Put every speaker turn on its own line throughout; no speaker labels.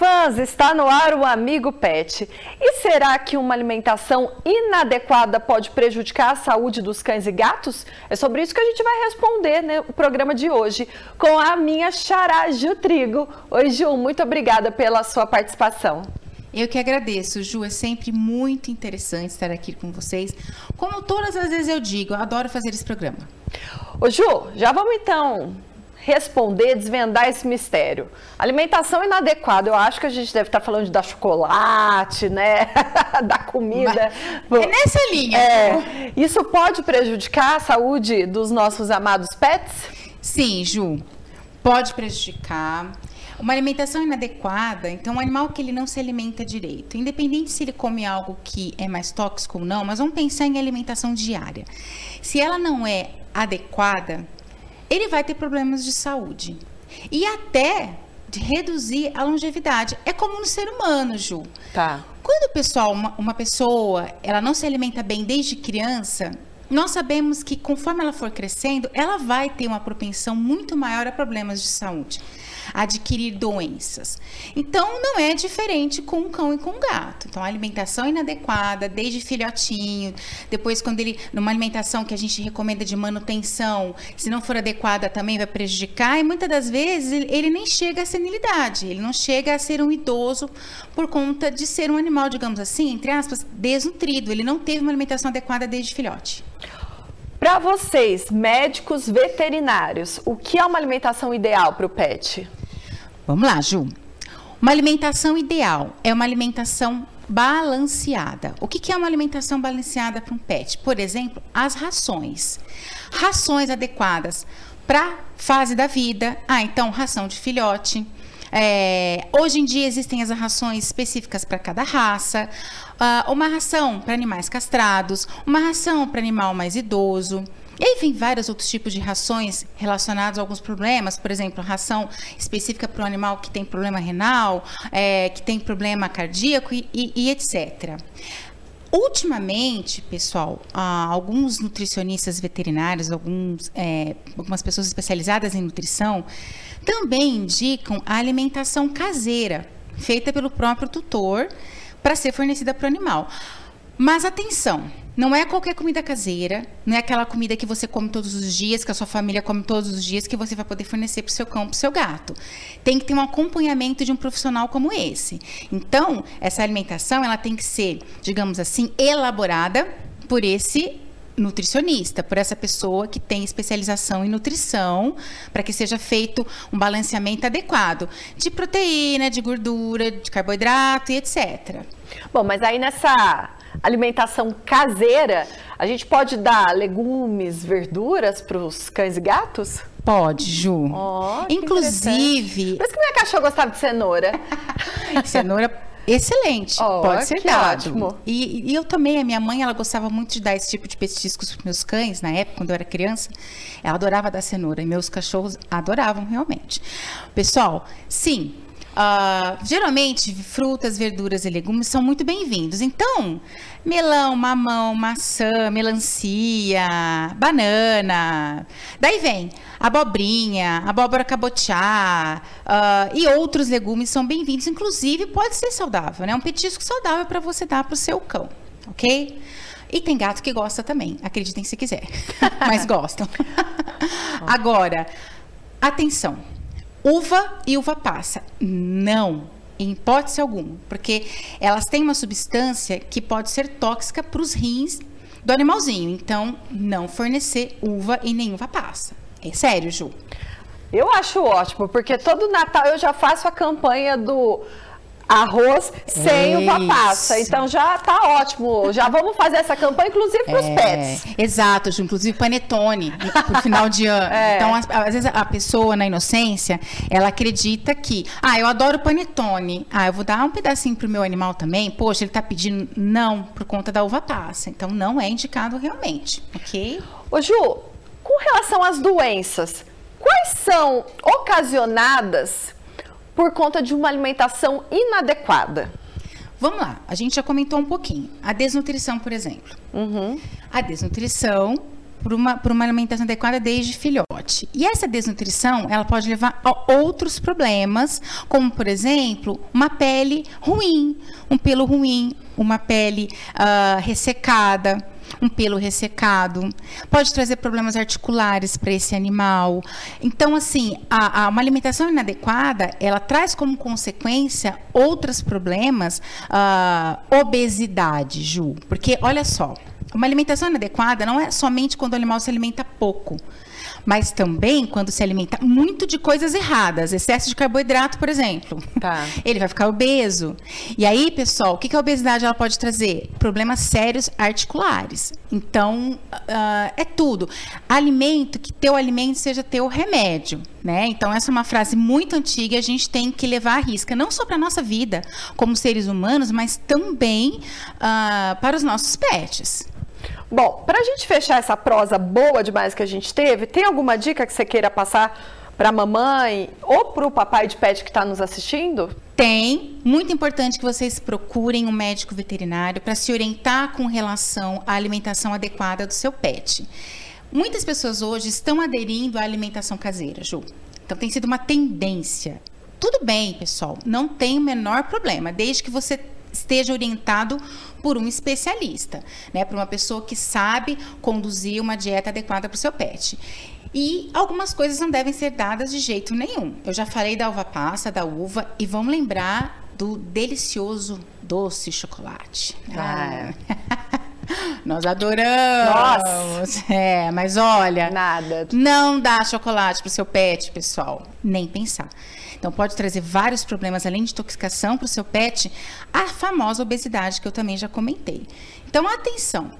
fãs, está no ar o Amigo Pet. E será que uma alimentação inadequada pode prejudicar a saúde dos cães e gatos? É sobre isso que a gente vai responder no né, programa de hoje com a minha xará Ju Trigo. Oi, Ju, muito obrigada pela sua participação.
Eu que agradeço, Ju. É sempre muito interessante estar aqui com vocês. Como todas as vezes eu digo, eu adoro fazer esse programa.
Ô, Ju, já vamos então responder, desvendar esse mistério. Alimentação inadequada, eu acho que a gente deve estar falando de dar chocolate, né? da comida.
É nessa linha.
É, isso pode prejudicar a saúde dos nossos amados pets?
Sim, Ju. Pode prejudicar. Uma alimentação inadequada, então um animal que ele não se alimenta direito, independente se ele come algo que é mais tóxico ou não, mas vamos pensar em alimentação diária. Se ela não é adequada, ele vai ter problemas de saúde. E até de reduzir a longevidade. É como no ser humano, Ju.
Tá.
Quando o pessoal, uma, uma pessoa, ela não se alimenta bem desde criança, nós sabemos que conforme ela for crescendo, ela vai ter uma propensão muito maior a problemas de saúde adquirir doenças. Então, não é diferente com o cão e com o gato. Então, a alimentação inadequada, desde filhotinho, depois quando ele, numa alimentação que a gente recomenda de manutenção, se não for adequada também vai prejudicar e muitas das vezes ele nem chega à senilidade, ele não chega a ser um idoso por conta de ser um animal, digamos assim, entre aspas, desnutrido, ele não teve uma alimentação adequada desde filhote.
Para vocês, médicos veterinários, o que é uma alimentação ideal para o pet?
Vamos lá, Ju. Uma alimentação ideal é uma alimentação balanceada. O que é uma alimentação balanceada para um pet? Por exemplo, as rações. Rações adequadas para fase da vida. Ah, então, ração de filhote. É, hoje em dia existem as rações específicas para cada raça. Uh, uma ração para animais castrados, uma ração para animal mais idoso. E aí vem vários outros tipos de rações relacionados a alguns problemas, por exemplo, ração específica para o animal que tem problema renal, é, que tem problema cardíaco e, e, e etc. Ultimamente, pessoal, alguns nutricionistas veterinários, alguns, é, algumas pessoas especializadas em nutrição, também indicam a alimentação caseira, feita pelo próprio tutor, para ser fornecida para o animal. Mas atenção, não é qualquer comida caseira, não é aquela comida que você come todos os dias, que a sua família come todos os dias, que você vai poder fornecer para o seu cão, para o seu gato. Tem que ter um acompanhamento de um profissional como esse. Então, essa alimentação ela tem que ser, digamos assim, elaborada por esse nutricionista, por essa pessoa que tem especialização em nutrição, para que seja feito um balanceamento adequado de proteína, de gordura, de carboidrato e etc.
Bom, mas aí nessa alimentação caseira, a gente pode dar legumes, verduras para os cães e gatos?
Pode, Ju.
Oh,
Inclusive.
Por isso que minha cachorra gostava de cenoura.
cenoura excelente.
Oh,
pode ser dado.
Ótimo.
E, e, eu também, a minha mãe, ela gostava muito de dar esse tipo de petiscos para meus cães, na época, quando eu era criança. Ela adorava dar cenoura e meus cachorros adoravam realmente. Pessoal, sim, Uh, geralmente, frutas, verduras e legumes são muito bem-vindos. Então, melão, mamão, maçã, melancia, banana. Daí vem abobrinha, abóbora cabotiá uh, e outros legumes são bem-vindos. Inclusive, pode ser saudável, né? Um petisco saudável para você dar para o seu cão, ok? E tem gato que gosta também, acreditem se quiser, mas gostam. Agora, atenção uva e uva passa. Não, em hipótese alguma, porque elas têm uma substância que pode ser tóxica para os rins do animalzinho. Então, não fornecer uva e nem uva passa. É sério, Ju.
Eu acho ótimo, porque todo Natal eu já faço a campanha do arroz sem Isso. uva passa. Então já tá ótimo. Já vamos fazer essa campanha, inclusive para os é, pets.
Exato, inclusive panetone no final de ano. É. Então, às, às, vezes a pessoa na inocência, ela acredita que, ah, eu adoro panetone. Ah, eu vou dar um pedacinho pro meu animal também. Poxa, ele tá pedindo não por conta da uva passa. Então não é indicado realmente, ok?
Ô Ju, com relação às doenças, quais são ocasionadas por conta de uma alimentação inadequada.
Vamos lá, a gente já comentou um pouquinho. A desnutrição, por exemplo.
Uhum.
A desnutrição por uma, por uma alimentação adequada desde filhote. E essa desnutrição, ela pode levar a outros problemas, como, por exemplo, uma pele ruim, um pelo ruim, uma pele uh, ressecada um pelo ressecado, pode trazer problemas articulares para esse animal. Então, assim, a, a, uma alimentação inadequada, ela traz como consequência outros problemas, uh, obesidade, Ju. Porque, olha só, uma alimentação inadequada não é somente quando o animal se alimenta pouco mas também quando se alimenta muito de coisas erradas, excesso de carboidrato, por exemplo. Tá. Ele vai ficar obeso. E aí, pessoal, o que, que a obesidade ela pode trazer? Problemas sérios articulares. Então, uh, é tudo. Alimento, que teu alimento seja teu remédio. Né? Então, essa é uma frase muito antiga e a gente tem que levar à risca, não só para a nossa vida como seres humanos, mas também uh, para os nossos pets.
Bom, para a gente fechar essa prosa boa demais que a gente teve, tem alguma dica que você queira passar para a mamãe ou para o papai de pet que está nos assistindo?
Tem. Muito importante que vocês procurem um médico veterinário para se orientar com relação à alimentação adequada do seu pet. Muitas pessoas hoje estão aderindo à alimentação caseira, Ju. Então tem sido uma tendência. Tudo bem, pessoal, não tem o menor problema, desde que você esteja orientado por um especialista, né, por uma pessoa que sabe conduzir uma dieta adequada para o seu pet. E algumas coisas não devem ser dadas de jeito nenhum. Eu já falei da uva passa, da uva, e vamos lembrar do delicioso doce chocolate. Ah. Nós adoramos. Nossa. É, mas olha.
Nada.
Não dá chocolate pro seu pet, pessoal. Nem pensar. Então, pode trazer vários problemas, além de intoxicação para o seu pet, a famosa obesidade, que eu também já comentei. Então, atenção.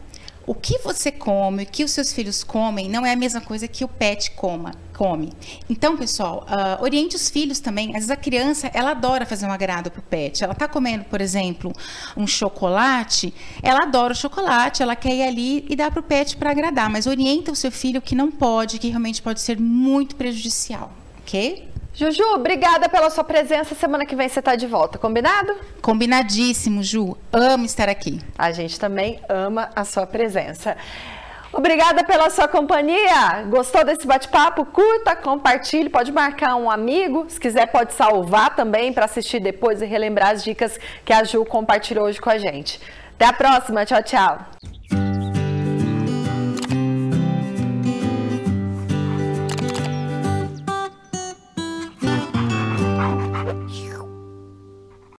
O que você come, o que os seus filhos comem, não é a mesma coisa que o pet coma, come. Então, pessoal, uh, oriente os filhos também. Às vezes a criança, ela adora fazer um agrado para o pet. Ela está comendo, por exemplo, um chocolate, ela adora o chocolate, ela quer ir ali e dar para o pet para agradar. Mas orienta o seu filho que não pode, que realmente pode ser muito prejudicial, ok?
Juju, obrigada pela sua presença. Semana que vem você está de volta, combinado?
Combinadíssimo, Ju. Amo estar aqui.
A gente também ama a sua presença. Obrigada pela sua companhia. Gostou desse bate-papo? Curta, compartilhe, pode marcar um amigo. Se quiser, pode salvar também para assistir depois e relembrar as dicas que a Ju compartilhou hoje com a gente. Até a próxima. Tchau, tchau.